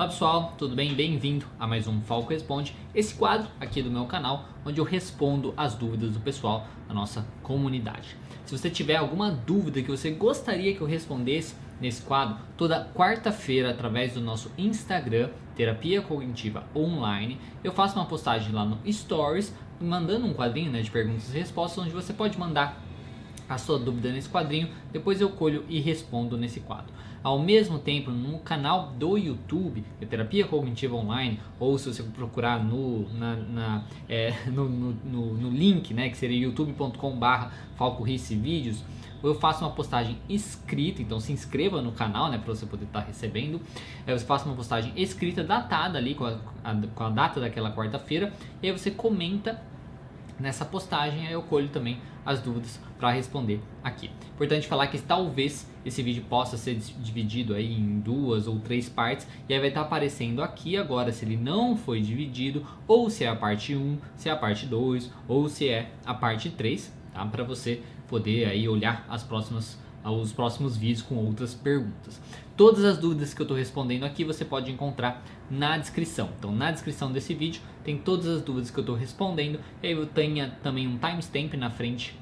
Olá pessoal, tudo bem? Bem-vindo a mais um Falco Responde, esse quadro aqui do meu canal, onde eu respondo as dúvidas do pessoal da nossa comunidade. Se você tiver alguma dúvida que você gostaria que eu respondesse nesse quadro, toda quarta-feira, através do nosso Instagram, Terapia Cognitiva Online, eu faço uma postagem lá no Stories, mandando um quadrinho né, de perguntas e respostas, onde você pode mandar a sua dúvida nesse quadrinho, depois eu colho e respondo nesse quadro. Ao mesmo tempo, no canal do YouTube, Terapia Cognitiva Online, ou se você procurar no, na, na é, no, no, no, no, link, né, que seria youtube.com/barra Falco Vídeos, eu faço uma postagem escrita, então se inscreva no canal, né, para você poder estar tá recebendo. Eu faço uma postagem escrita, datada ali com a, a, com a data daquela quarta-feira, e aí você comenta nessa postagem, aí eu colho também as dúvidas para responder aqui. Importante falar que talvez esse vídeo possa ser dividido aí em duas ou três partes e aí vai estar tá aparecendo aqui agora se ele não foi dividido ou se é a parte 1, se é a parte 2 ou se é a parte 3, tá? Para você poder aí olhar as próximas os próximos vídeos com outras perguntas. Todas as dúvidas que eu estou respondendo aqui você pode encontrar na descrição. Então, na descrição desse vídeo tem todas as dúvidas que eu estou respondendo. E aí eu tenho também um timestamp na frente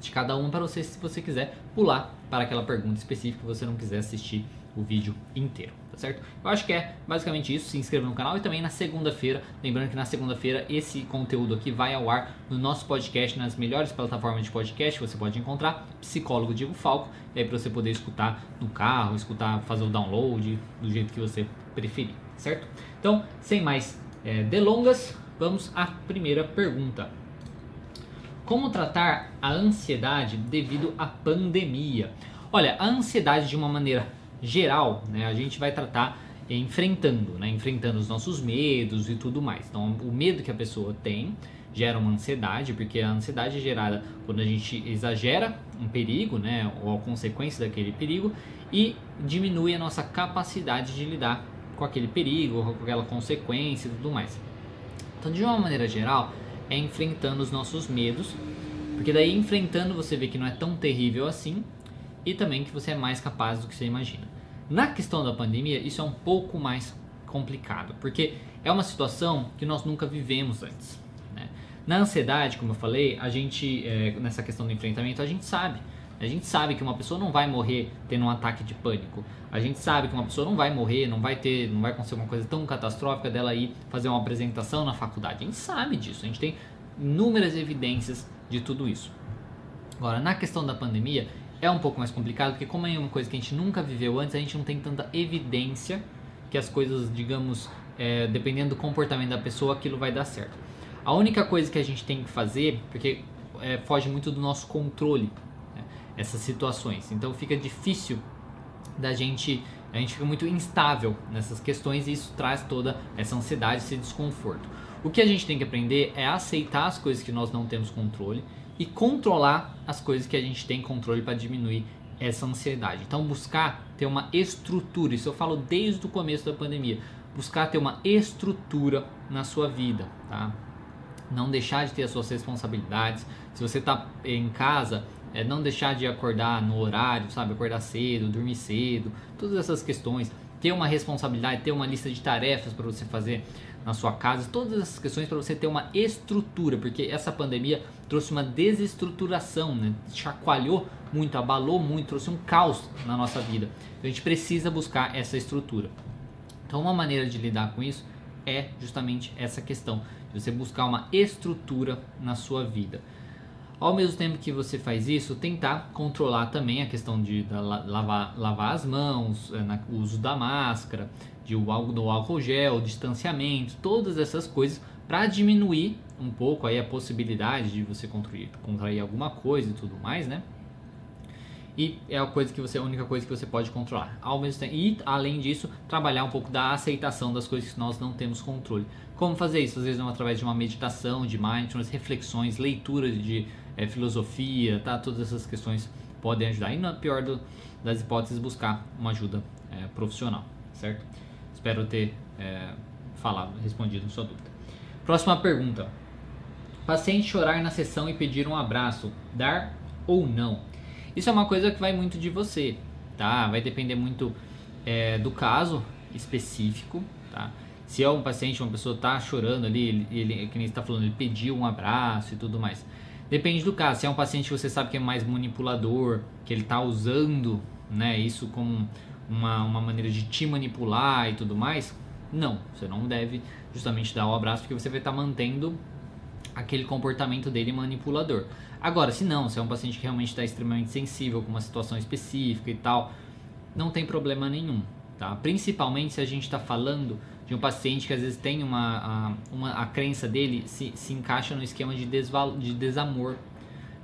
de cada um para você, se você quiser pular para aquela pergunta específica que você não quiser assistir o vídeo inteiro, tá certo? Eu acho que é basicamente isso. Se inscreva no canal e também na segunda-feira. Lembrando que na segunda-feira esse conteúdo aqui vai ao ar no nosso podcast, nas melhores plataformas de podcast você pode encontrar. Psicólogo Diego Falco, e aí para você poder escutar no carro, escutar, fazer o download do jeito que você preferir, certo? Então, sem mais é, delongas, vamos à primeira pergunta. Como tratar a ansiedade devido à pandemia? Olha, a ansiedade de uma maneira geral, né, a gente vai tratar enfrentando, né, enfrentando os nossos medos e tudo mais. Então, o medo que a pessoa tem gera uma ansiedade, porque a ansiedade é gerada quando a gente exagera um perigo, né, ou a consequência daquele perigo, e diminui a nossa capacidade de lidar com aquele perigo, com aquela consequência e tudo mais. Então, de uma maneira geral, é enfrentando os nossos medos, porque daí enfrentando você vê que não é tão terrível assim e também que você é mais capaz do que você imagina. Na questão da pandemia, isso é um pouco mais complicado, porque é uma situação que nós nunca vivemos antes. Né? Na ansiedade, como eu falei, a gente, é, nessa questão do enfrentamento, a gente sabe a gente sabe que uma pessoa não vai morrer tendo um ataque de pânico. A gente sabe que uma pessoa não vai morrer, não vai ter, não vai acontecer uma coisa tão catastrófica dela ir fazer uma apresentação na faculdade. A gente sabe disso. A gente tem inúmeras evidências de tudo isso. Agora, na questão da pandemia, é um pouco mais complicado, porque como é uma coisa que a gente nunca viveu antes, a gente não tem tanta evidência que as coisas, digamos, é, dependendo do comportamento da pessoa, aquilo vai dar certo. A única coisa que a gente tem que fazer, porque é, foge muito do nosso controle, essas situações. Então fica difícil da gente, a gente fica muito instável nessas questões e isso traz toda essa ansiedade, esse desconforto. O que a gente tem que aprender é aceitar as coisas que nós não temos controle e controlar as coisas que a gente tem controle para diminuir essa ansiedade. Então buscar ter uma estrutura, isso eu falo desde o começo da pandemia, buscar ter uma estrutura na sua vida, tá? Não deixar de ter as suas responsabilidades. Se você está em casa, é, não deixar de acordar no horário, sabe? Acordar cedo, dormir cedo, todas essas questões. Ter uma responsabilidade, ter uma lista de tarefas para você fazer na sua casa, todas essas questões para você ter uma estrutura, porque essa pandemia trouxe uma desestruturação, né? chacoalhou muito, abalou muito, trouxe um caos na nossa vida. Então a gente precisa buscar essa estrutura. Então uma maneira de lidar com isso é justamente essa questão de você buscar uma estrutura na sua vida. Ao mesmo tempo que você faz isso, tentar controlar também a questão de lavar, lavar as mãos, na, o uso da máscara, de, do álcool gel, distanciamento, todas essas coisas para diminuir um pouco aí a possibilidade de você contrair, contrair alguma coisa e tudo mais, né? E é a coisa que você a única coisa que você pode controlar. Ao mesmo tempo, e além disso, trabalhar um pouco da aceitação das coisas que nós não temos controle. Como fazer isso? Às vezes através de uma meditação, de mindfulness, reflexões, leitura de é, filosofia, tá? Todas essas questões podem ajudar. E na pior do, das hipóteses, buscar uma ajuda é, profissional, certo? Espero ter é, falado, respondido sua dúvida. Próxima pergunta. Paciente chorar na sessão e pedir um abraço, dar ou não? Isso é uma coisa que vai muito de você, tá? Vai depender muito é, do caso específico, tá? Se é um paciente, uma pessoa tá chorando ali, ele, ele que nem está falando, ele pediu um abraço e tudo mais. Depende do caso. Se é um paciente que você sabe que é mais manipulador, que ele está usando, né, isso como uma, uma maneira de te manipular e tudo mais, não, você não deve justamente dar o abraço porque você vai estar tá mantendo aquele comportamento dele manipulador. Agora, se não, se é um paciente que realmente está extremamente sensível com uma situação específica e tal, não tem problema nenhum, tá? Principalmente se a gente está falando de um paciente que às vezes tem uma a, uma, a crença dele se, se encaixa no esquema de, desval, de desamor,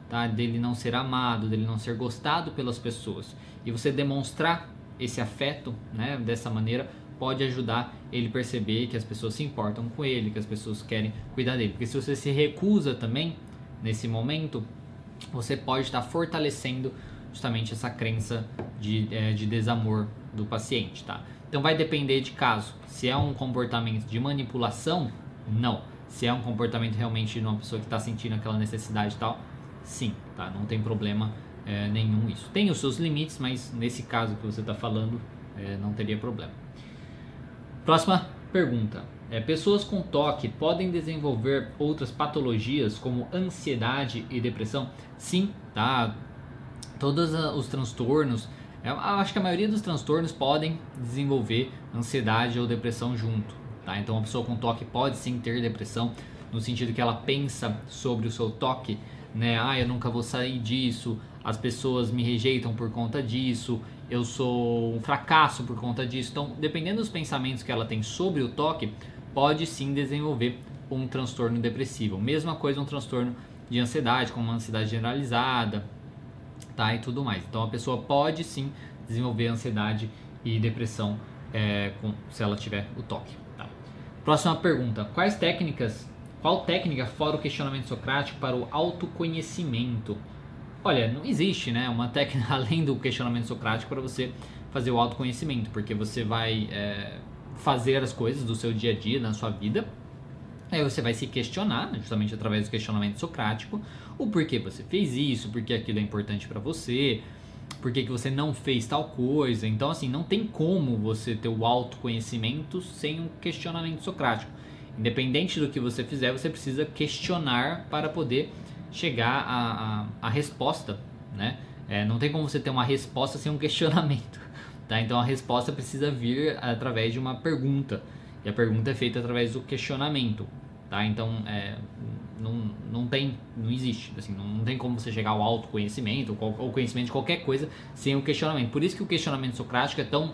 tá? Dele não ser amado, dele não ser gostado pelas pessoas. E você demonstrar esse afeto, né, dessa maneira, pode ajudar ele perceber que as pessoas se importam com ele, que as pessoas querem cuidar dele. Porque se você se recusa também nesse momento, você pode estar fortalecendo justamente essa crença de, é, de desamor do paciente, tá? Então vai depender de caso. Se é um comportamento de manipulação, não. Se é um comportamento realmente de uma pessoa que está sentindo aquela necessidade e tal, sim, tá? Não tem problema é, nenhum isso. Tem os seus limites, mas nesse caso que você está falando, é, não teria problema. Próxima pergunta. É, pessoas com toque podem desenvolver outras patologias como ansiedade e depressão? Sim, tá? Todos os transtornos, eu acho que a maioria dos transtornos podem desenvolver ansiedade ou depressão junto, tá? Então, uma pessoa com toque pode sim ter depressão no sentido que ela pensa sobre o seu toque, né? Ah, eu nunca vou sair disso, as pessoas me rejeitam por conta disso, eu sou um fracasso por conta disso. Então, dependendo dos pensamentos que ela tem sobre o toque, pode sim desenvolver um transtorno depressivo. Mesma coisa um transtorno de ansiedade, como uma ansiedade generalizada, tá? E tudo mais. Então, a pessoa pode sim desenvolver ansiedade e depressão é, com, se ela tiver o toque. Tá? Próxima pergunta: quais técnicas? Qual técnica fora o questionamento socrático para o autoconhecimento? Olha, não existe né, uma técnica além do questionamento socrático para você fazer o autoconhecimento, porque você vai é, fazer as coisas do seu dia a dia, na sua vida, aí você vai se questionar, justamente através do questionamento socrático, o porquê você fez isso, porque aquilo é importante para você, por que você não fez tal coisa. Então, assim, não tem como você ter o autoconhecimento sem um questionamento socrático. Independente do que você fizer, você precisa questionar para poder chegar à resposta, né? É, não tem como você ter uma resposta sem um questionamento, tá? Então a resposta precisa vir através de uma pergunta e a pergunta é feita através do questionamento, tá? Então é, não, não tem, não existe, assim, não, não tem como você chegar ao autoconhecimento ou conhecimento de qualquer coisa sem o questionamento. Por isso que o questionamento socrático é tão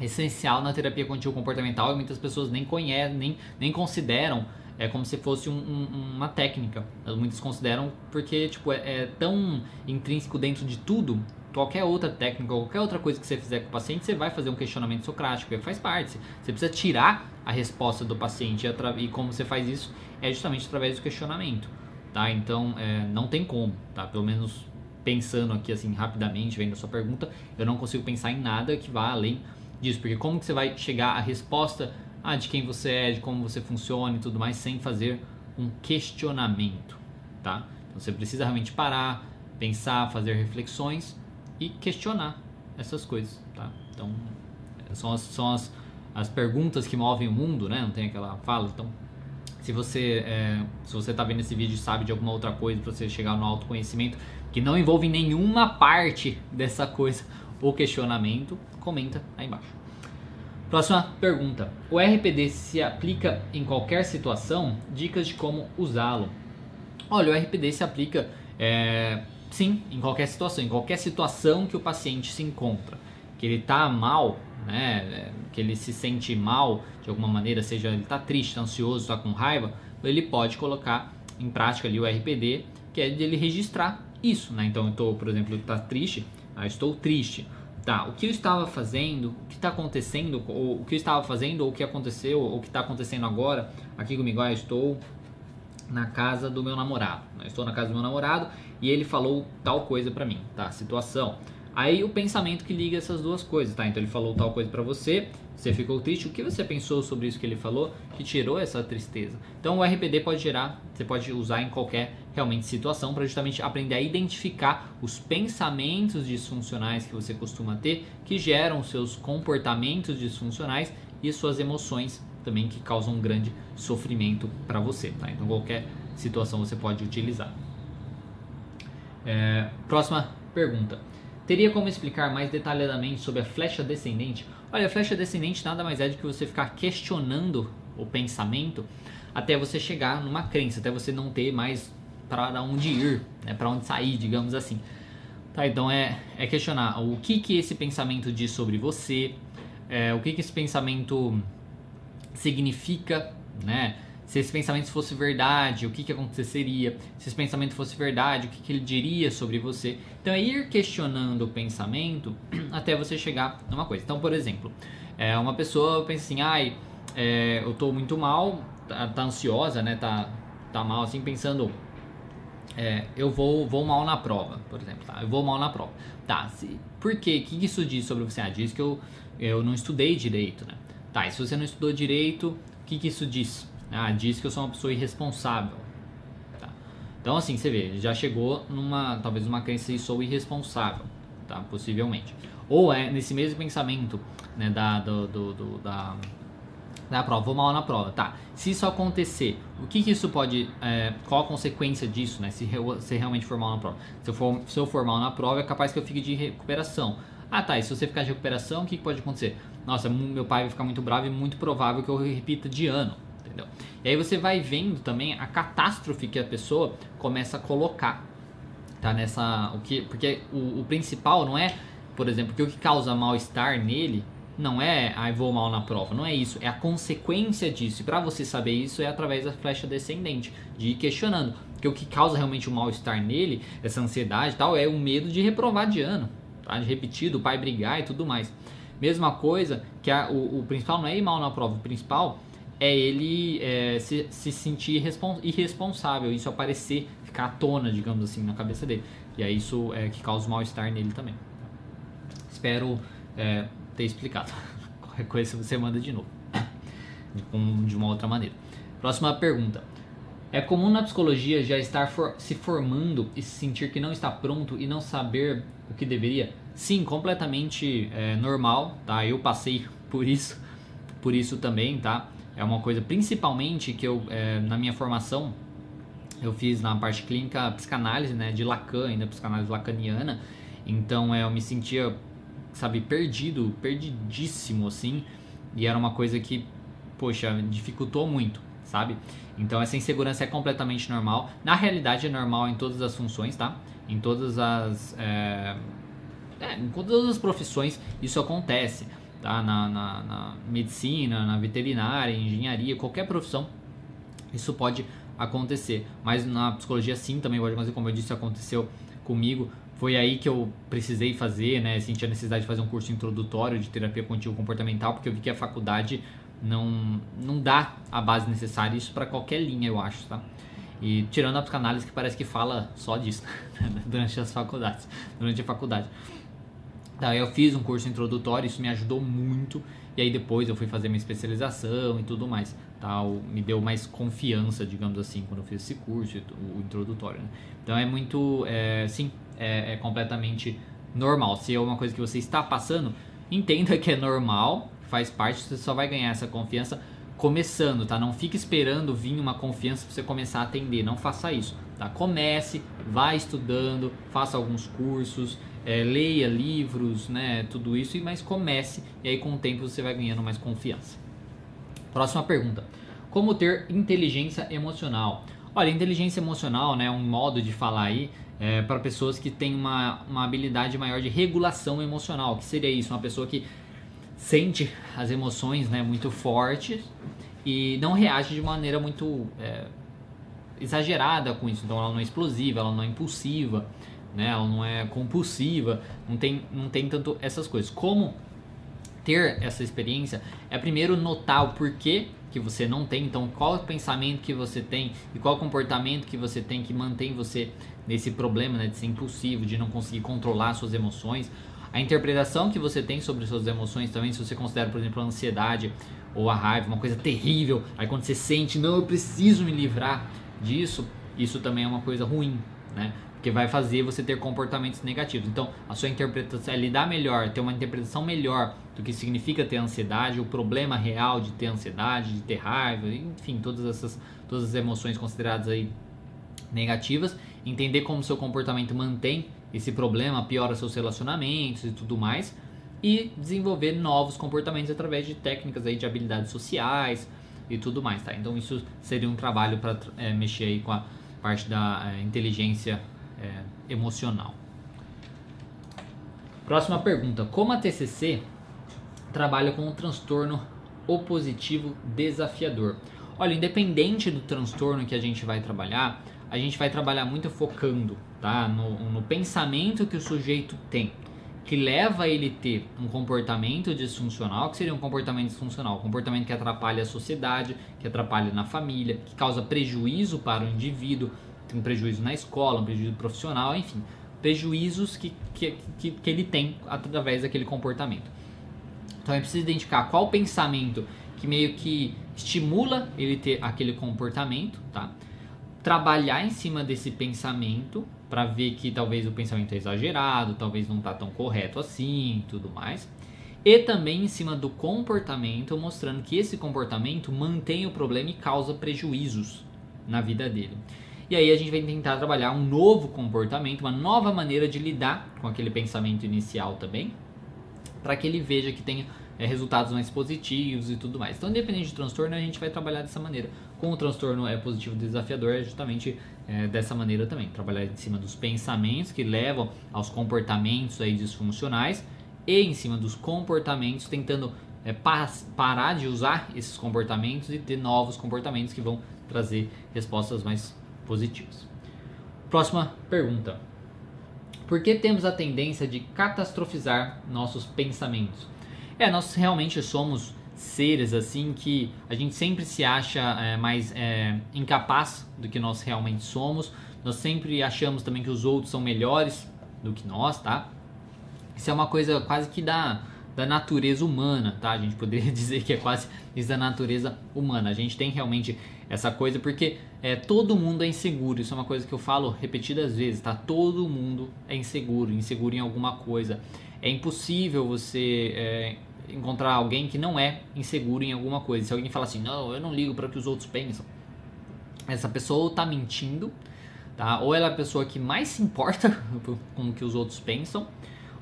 essencial na terapia contínua comportamental e muitas pessoas nem conhecem, nem, nem consideram é como se fosse um, um, uma técnica. Muitos consideram porque tipo, é, é, tão intrínseco dentro de tudo. Qualquer outra técnica, qualquer outra coisa que você fizer com o paciente, você vai fazer um questionamento socrático, faz parte. Você precisa tirar a resposta do paciente e, como você faz isso é justamente através do questionamento, tá? Então é, não tem como, tá? Pelo menos pensando aqui assim rapidamente, vendo a sua pergunta, eu não consigo pensar em nada que vá além disso, porque como que você vai chegar à resposta ah, de quem você é, de como você funciona e tudo mais, sem fazer um questionamento, tá? Então você precisa realmente parar, pensar, fazer reflexões e questionar essas coisas, tá? Então são as, são as, as perguntas que movem o mundo, né? Não tem aquela fala, então se você é, se você está vendo esse vídeo e sabe de alguma outra coisa para você chegar no autoconhecimento que não envolve nenhuma parte dessa coisa ou questionamento, comenta aí embaixo. Próxima pergunta. O RPD se aplica em qualquer situação? Dicas de como usá-lo. Olha, o RPD se aplica é, sim em qualquer situação, em qualquer situação que o paciente se encontra. Que ele está mal, né, é, que ele se sente mal de alguma maneira, seja ele está triste, está ansioso, está com raiva, ele pode colocar em prática ali o RPD, que é de ele registrar isso. Né? Então, eu estou, por exemplo, está triste, ah, estou triste tá, o que eu estava fazendo, o que está acontecendo, ou o que eu estava fazendo, ou o que aconteceu, ou o que está acontecendo agora aqui comigo. Ah, estou na casa do meu namorado. Né? Estou na casa do meu namorado e ele falou tal coisa para mim, tá? Situação. Aí o pensamento que liga essas duas coisas, tá? Então ele falou tal coisa para você, você ficou triste, o que você pensou sobre isso que ele falou que tirou essa tristeza? Então o RPD pode gerar, você pode usar em qualquer realmente situação para justamente aprender a identificar os pensamentos disfuncionais que você costuma ter que geram seus comportamentos disfuncionais e suas emoções também que causam um grande sofrimento para você, tá? Então qualquer situação você pode utilizar. É, próxima pergunta. Teria como explicar mais detalhadamente sobre a flecha descendente? Olha, a flecha descendente nada mais é do que você ficar questionando o pensamento até você chegar numa crença, até você não ter mais para onde ir, né, para onde sair, digamos assim. Tá, então é, é questionar o que, que esse pensamento diz sobre você, é, o que, que esse pensamento significa, né? Se esse pensamento fosse verdade, o que, que aconteceria? Se esse pensamento fosse verdade, o que, que ele diria sobre você? Então é ir questionando o pensamento até você chegar numa coisa. Então, por exemplo, é, uma pessoa pensa assim, ai, é, eu tô muito mal, tá, tá, ansiosa, né? Tá, tá mal assim, pensando, é, eu vou, vou mal na prova, por exemplo, tá? Eu vou mal na prova. Tá, se, por quê? O que isso diz sobre você? Ah, diz que eu, eu não estudei direito, né? Tá, e se você não estudou direito, o que, que isso diz? Ah, diz que eu sou uma pessoa irresponsável. Tá. Então, assim, você vê, já chegou numa, talvez uma crença de sou irresponsável, tá? Possivelmente. Ou é nesse mesmo pensamento, né, da, do, do, do da, da prova, vou mal na prova, tá? Se isso acontecer, o que, que isso pode, é, qual a consequência disso, né? Se, eu, se realmente for mal na prova. Se eu, for, se eu for mal na prova, é capaz que eu fique de recuperação. Ah, tá, e se você ficar de recuperação, o que, que pode acontecer? Nossa, meu pai vai ficar muito bravo e muito provável que eu repita de ano entendeu? E aí você vai vendo também a catástrofe que a pessoa começa a colocar, tá? Nessa, o que, porque o, o principal não é, por exemplo, que o que causa mal-estar nele não é, ai, ah, vou mal na prova, não é isso, é a consequência disso. E para você saber isso é através da flecha descendente, de ir questionando. Porque o que causa realmente o mal-estar nele, essa ansiedade e tal, é o medo de reprovar de ano, tá? de repetir, do pai brigar e tudo mais. Mesma coisa que a, o, o principal não é ir mal na prova, o principal é ele é, se, se sentir irresponsável, isso aparecer, ficar à tona, digamos assim, na cabeça dele. E é isso é, que causa mal-estar nele também. Espero é, ter explicado. Qualquer coisa você manda de novo, de, de uma outra maneira. Próxima pergunta. É comum na psicologia já estar for, se formando e se sentir que não está pronto e não saber o que deveria? Sim, completamente é, normal, tá? Eu passei por isso, por isso também, tá? é uma coisa principalmente que eu é, na minha formação eu fiz na parte clínica psicanálise né? De Lacan ainda psicanálise lacaniana. Então é, eu me sentia sabe perdido perdidíssimo assim. E era uma coisa que poxa dificultou muito sabe? Então essa insegurança é completamente normal. Na realidade é normal em todas as funções tá? Em todas as é, é, em todas as profissões isso acontece tá? na, na, na medicina, na veterinária, engenharia, qualquer profissão, isso pode acontecer. Mas na psicologia sim também pode acontecer, como eu disse, aconteceu comigo. Foi aí que eu precisei fazer, né? Senti a necessidade de fazer um curso introdutório de terapia contínua comportamental, porque eu vi que a faculdade não, não dá a base necessária, isso para qualquer linha, eu acho, tá? E tirando a psicanálise que parece que fala só disso durante as faculdades, durante a faculdade. Tá, eu fiz um curso introdutório, isso me ajudou muito. E aí depois eu fui fazer minha especialização e tudo mais. Tá? Me deu mais confiança, digamos assim, quando eu fiz esse curso, o introdutório. Né? Então é muito, é, sim, é, é completamente normal. Se é uma coisa que você está passando, entenda que é normal, faz parte, você só vai ganhar essa confiança começando, tá? Não fique esperando vir uma confiança para você começar a atender, não faça isso, tá? Comece, vá estudando, faça alguns cursos, é, leia livros, né, tudo isso, mas comece e aí com o tempo você vai ganhando mais confiança. Próxima pergunta: Como ter inteligência emocional? Olha, inteligência emocional né, é um modo de falar aí é, para pessoas que têm uma, uma habilidade maior de regulação emocional. que seria isso? Uma pessoa que sente as emoções né, muito fortes e não reage de maneira muito é, exagerada com isso. Então ela não é explosiva, ela não é impulsiva né? Ela não é compulsiva, não tem, não tem tanto essas coisas. Como ter essa experiência é primeiro notar o porquê que você não tem, então qual pensamento que você tem e qual comportamento que você tem que mantém você nesse problema né, de ser impulsivo, de não conseguir controlar suas emoções. A interpretação que você tem sobre suas emoções também, se você considera, por exemplo, a ansiedade ou a raiva uma coisa terrível, aí quando você sente, não, eu preciso me livrar disso, isso também é uma coisa ruim, né? Porque vai fazer você ter comportamentos negativos. Então, a sua interpretação é lidar melhor, ter uma interpretação melhor do que significa ter ansiedade, o problema real de ter ansiedade, de ter raiva, enfim, todas essas todas as emoções consideradas aí negativas, entender como seu comportamento mantém esse problema, piora seus relacionamentos e tudo mais, e desenvolver novos comportamentos através de técnicas aí de habilidades sociais e tudo mais, tá? Então isso seria um trabalho para é, mexer aí com a parte da é, inteligência é, emocional. Próxima pergunta: como a TCC trabalha com o transtorno opositivo desafiador? Olha, independente do transtorno que a gente vai trabalhar, a gente vai trabalhar muito focando tá? no, no pensamento que o sujeito tem, que leva ele a ter um comportamento disfuncional, que seria um comportamento disfuncional, um comportamento que atrapalha a sociedade, que atrapalha na família, que causa prejuízo para o indivíduo, um prejuízo na escola, um prejuízo profissional, enfim, prejuízos que, que, que, que ele tem através daquele comportamento. Então é preciso identificar qual pensamento que meio que estimula ele ter aquele comportamento, tá? Trabalhar em cima desse pensamento para ver que talvez o pensamento é exagerado, talvez não está tão correto assim, tudo mais. E também em cima do comportamento, mostrando que esse comportamento mantém o problema e causa prejuízos na vida dele. E aí a gente vai tentar trabalhar um novo comportamento, uma nova maneira de lidar com aquele pensamento inicial também, para que ele veja que tem é, resultados mais positivos e tudo mais. Então, independente do transtorno, a gente vai trabalhar dessa maneira. Com o transtorno é positivo desafiador, é justamente é, dessa maneira também. Trabalhar em cima dos pensamentos que levam aos comportamentos aí disfuncionais e em cima dos comportamentos, tentando é, pa parar de usar esses comportamentos e ter novos comportamentos que vão trazer respostas mais positivas. Próxima pergunta. Por que temos a tendência de catastrofizar nossos pensamentos? É, nós realmente somos seres assim que a gente sempre se acha é, mais é, incapaz do que nós realmente somos. Nós sempre achamos também que os outros são melhores do que nós, tá? Isso é uma coisa quase que da, da natureza humana, tá? A gente poderia dizer que é quase isso da natureza humana. A gente tem realmente essa coisa porque é, todo mundo é inseguro. Isso é uma coisa que eu falo repetidas vezes, tá? Todo mundo é inseguro, inseguro em alguma coisa. É impossível você é, encontrar alguém que não é inseguro em alguma coisa. Se alguém fala assim, não, eu não ligo para o que os outros pensam, essa pessoa está mentindo, tá? Ou ela é a pessoa que mais se importa com o que os outros pensam,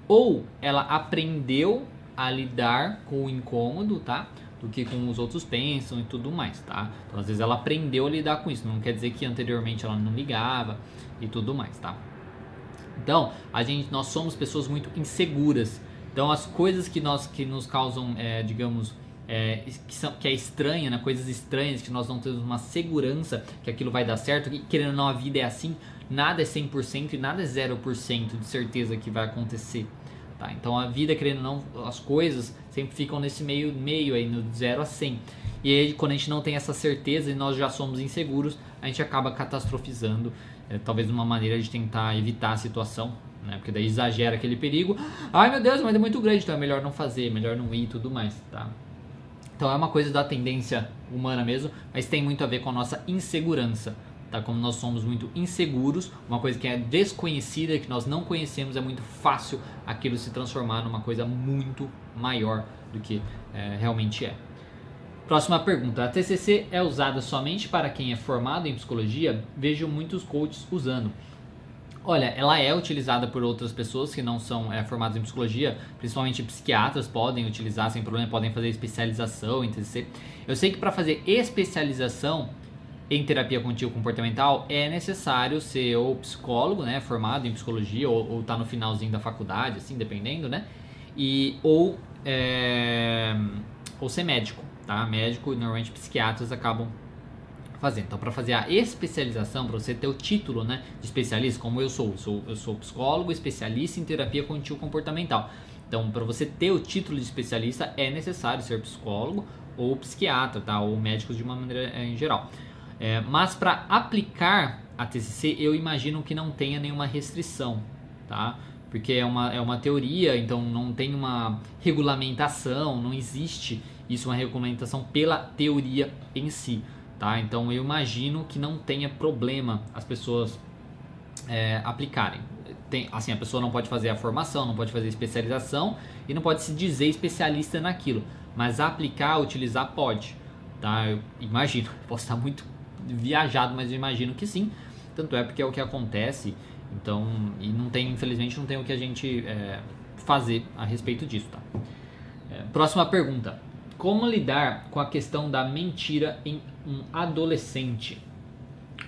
ou ela aprendeu a lidar com o incômodo, tá? Do que com os outros pensam e tudo mais, tá? Então às vezes ela aprendeu a lidar com isso. Não quer dizer que anteriormente ela não ligava e tudo mais, tá? Então a gente, nós somos pessoas muito inseguras então as coisas que nós que nos causam, é, digamos, é, que, são, que é estranha, né? coisas estranhas, que nós não temos uma segurança que aquilo vai dar certo, e querendo ou não a vida é assim, nada é 100% e nada é 0% de certeza que vai acontecer. Tá? Então a vida, querendo ou não, as coisas sempre ficam nesse meio, meio aí, no 0 a 100. E aí quando a gente não tem essa certeza e nós já somos inseguros, a gente acaba catastrofizando, é, talvez uma maneira de tentar evitar a situação, né? Porque daí exagera aquele perigo. Ai meu Deus, mas é muito grande, então é melhor não fazer, melhor não ir e tudo mais, tá? Então é uma coisa da tendência humana mesmo, mas tem muito a ver com a nossa insegurança, tá? Como nós somos muito inseguros, uma coisa que é desconhecida, que nós não conhecemos, é muito fácil aquilo se transformar numa coisa muito maior do que é, realmente é. Próxima pergunta: a TCC é usada somente para quem é formado em psicologia? Vejo muitos coaches usando. Olha, ela é utilizada por outras pessoas que não são é, formadas em psicologia, principalmente psiquiatras podem utilizar sem problema, podem fazer especialização em TCC. Eu sei que para fazer especialização em terapia contínua comportamental é necessário ser ou psicólogo, né, formado em psicologia, ou, estar tá no finalzinho da faculdade, assim, dependendo, né, e ou é, ou ser médico, tá? Médico, normalmente psiquiatras acabam fazendo. Então, para fazer a especialização, para você ter o título né, de especialista, como eu sou, sou, eu sou psicólogo especialista em terapia cognitivo comportamental. Então, para você ter o título de especialista, é necessário ser psicólogo ou psiquiatra, tá? Ou médico de uma maneira é, em geral. É, mas para aplicar a TCC, eu imagino que não tenha nenhuma restrição, tá? Porque é uma, é uma teoria, então não tem uma regulamentação, não existe isso, uma regulamentação pela teoria em si, tá? Então eu imagino que não tenha problema as pessoas é, aplicarem tem, assim, a pessoa não pode fazer a formação, não pode fazer especialização e não pode se dizer especialista naquilo, mas aplicar, utilizar pode, tá? Eu imagino, posso estar muito viajado, mas eu imagino que sim. Tanto é porque é o que acontece, então, e não tem, infelizmente, não tem o que a gente é, fazer a respeito disso, tá? É, próxima pergunta: Como lidar com a questão da mentira em um adolescente?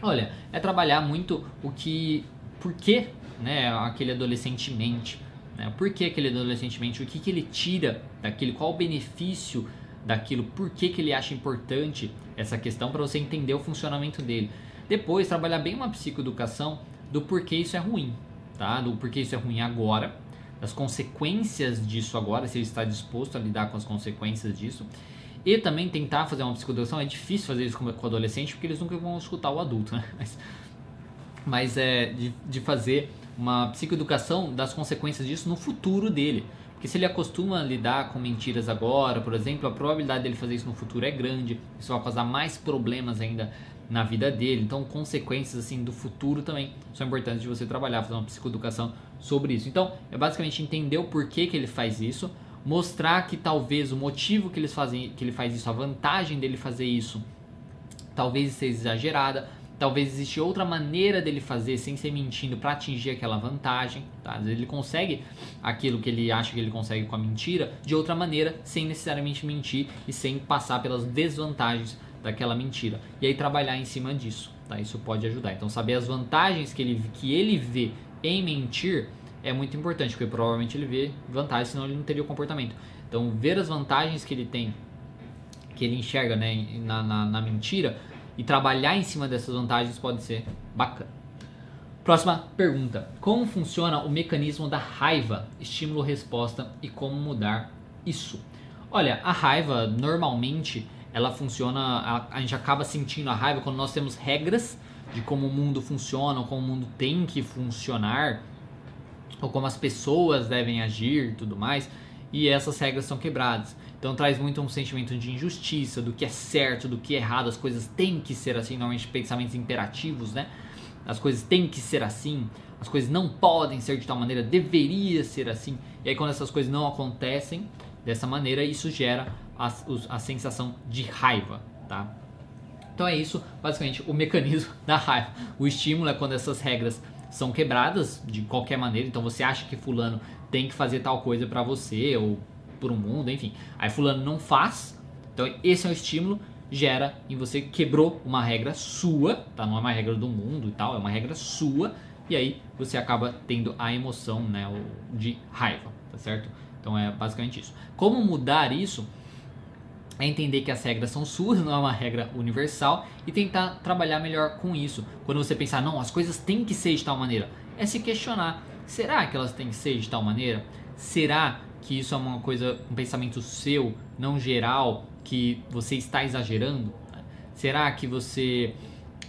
Olha, é trabalhar muito o que, por que né, aquele adolescente mente. Né? Por que aquele adolescente mente? O que, que ele tira daquilo? Qual o benefício daquilo? Por que, que ele acha importante essa questão para você entender o funcionamento dele? Depois, trabalhar bem uma psicoeducação do porquê isso é ruim, tá? Do porquê isso é ruim agora, das consequências disso agora, se ele está disposto a lidar com as consequências disso. E também tentar fazer uma psicoeducação, é difícil fazer isso com o adolescente, porque eles nunca vão escutar o adulto, né? Mas, mas é de, de fazer uma psicoeducação das consequências disso no futuro dele. Porque se ele acostuma a lidar com mentiras agora, por exemplo, a probabilidade dele fazer isso no futuro é grande. Isso vai causar mais problemas ainda na vida dele. Então, consequências assim do futuro também são importantes de você trabalhar, fazer uma psicoeducação sobre isso. Então, é basicamente entender o porquê que ele faz isso, mostrar que talvez o motivo que, eles fazem, que ele faz isso, a vantagem dele fazer isso, talvez seja exagerada, Talvez existe outra maneira dele fazer sem ser mentindo para atingir aquela vantagem. Tá? Ele consegue aquilo que ele acha que ele consegue com a mentira de outra maneira, sem necessariamente mentir e sem passar pelas desvantagens daquela mentira. E aí trabalhar em cima disso. Tá? Isso pode ajudar. Então saber as vantagens que ele, que ele vê em mentir é muito importante, porque provavelmente ele vê vantagens, senão ele não teria o comportamento. Então ver as vantagens que ele tem, que ele enxerga né, na, na, na mentira e trabalhar em cima dessas vantagens pode ser bacana. Próxima pergunta: Como funciona o mecanismo da raiva, estímulo-resposta e como mudar isso? Olha, a raiva normalmente ela funciona, a, a, gente acaba sentindo a raiva quando nós temos regras de como o mundo funciona, ou como o mundo tem que funcionar, ou como as pessoas devem agir e tudo mais, e essas regras são quebradas. Então traz muito um sentimento de injustiça, do que é certo, do que é errado, as coisas têm que ser assim, normalmente pensamentos imperativos, né? As coisas têm que ser assim, as coisas não podem ser de tal maneira, deveria ser assim. E aí quando essas coisas não acontecem dessa maneira, isso gera a, a sensação de raiva, tá? Então é isso, basicamente, o mecanismo da raiva. O estímulo é quando essas regras são quebradas de qualquer maneira. Então você acha que fulano tem que fazer tal coisa para você ou por um mundo, enfim. Aí fulano não faz, então esse é o estímulo, gera em você quebrou uma regra sua, tá? Não é uma regra do mundo e tal, é uma regra sua, e aí você acaba tendo a emoção, né, de raiva, tá certo? Então é basicamente isso. Como mudar isso? É entender que as regras são suas, não é uma regra universal, e tentar trabalhar melhor com isso. Quando você pensar, não, as coisas têm que ser de tal maneira, é se questionar: será que elas têm que ser de tal maneira? Será que isso é uma coisa, um pensamento seu, não geral, que você está exagerando? Será que você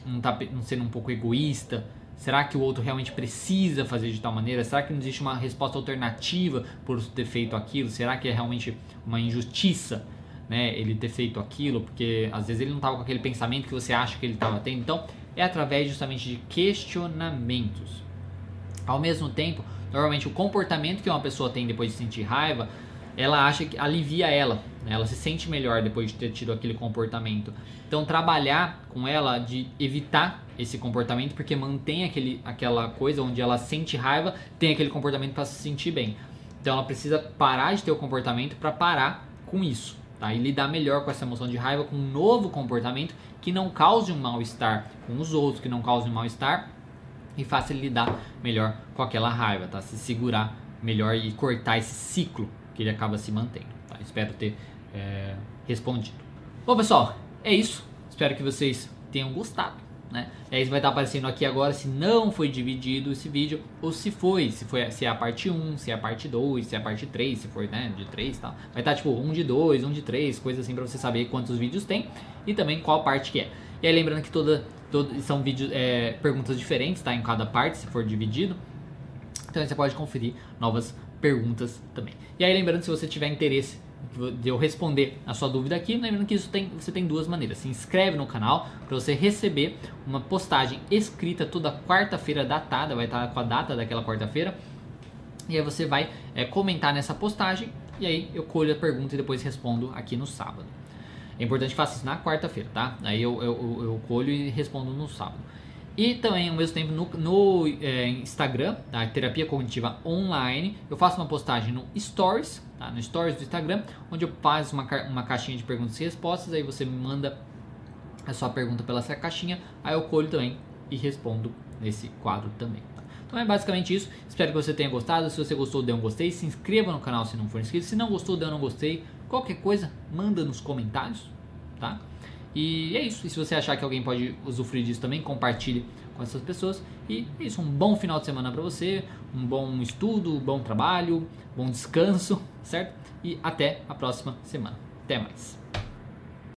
não está sendo um pouco egoísta? Será que o outro realmente precisa fazer de tal maneira? Será que não existe uma resposta alternativa por ter feito aquilo? Será que é realmente uma injustiça né, ele ter feito aquilo? Porque às vezes ele não estava com aquele pensamento que você acha que ele estava tendo. Então, é através justamente de questionamentos. Ao mesmo tempo, Normalmente o comportamento que uma pessoa tem depois de sentir raiva, ela acha que alivia ela, né? ela se sente melhor depois de ter tido aquele comportamento. Então trabalhar com ela de evitar esse comportamento porque mantém aquele, aquela coisa onde ela sente raiva, tem aquele comportamento para se sentir bem. Então ela precisa parar de ter o comportamento para parar com isso, tá? E lidar melhor com essa emoção de raiva com um novo comportamento que não cause um mal-estar com os outros, que não cause um mal-estar e faça ele lidar melhor com aquela raiva, tá? Se segurar melhor e cortar esse ciclo que ele acaba se mantendo, tá? Espero ter é, respondido. Bom, pessoal, é isso. Espero que vocês tenham gostado. Né? E aí vai estar aparecendo aqui agora se não foi dividido esse vídeo ou se foi, se foi se é a parte 1, se é a parte 2, se é a parte 3, se foi, né, de 3 e tal. Vai estar tipo um de 2, um de 3, coisa assim para você saber quantos vídeos tem e também qual parte que é. E aí lembrando que toda, toda são vídeos é, perguntas diferentes, tá? Em cada parte, se for dividido. Então você pode conferir novas perguntas também. E aí lembrando se você tiver interesse de eu responder a sua dúvida aqui, lembrando que isso tem, você tem duas maneiras. Se inscreve no canal para você receber uma postagem escrita toda quarta-feira datada, vai estar com a data daquela quarta-feira. E aí você vai é, comentar nessa postagem e aí eu colho a pergunta e depois respondo aqui no sábado. É importante que faça isso na quarta-feira, tá? Aí eu, eu, eu colho e respondo no sábado. E também, ao mesmo tempo, no, no é, Instagram, tá? Terapia Cognitiva Online, eu faço uma postagem no Stories, tá? no Stories do Instagram, onde eu faço uma, uma caixinha de perguntas e respostas, aí você me manda a sua pergunta pela essa caixinha, aí eu colho também e respondo nesse quadro também. Tá? Então é basicamente isso, espero que você tenha gostado, se você gostou, dê um gostei, se inscreva no canal se não for inscrito, se não gostou, dê um não gostei, qualquer coisa, manda nos comentários, tá? E é isso. E se você achar que alguém pode usufruir disso também, compartilhe com essas pessoas. E é isso. Um bom final de semana para você, um bom estudo, um bom trabalho, bom descanso, certo? E até a próxima semana. Até mais.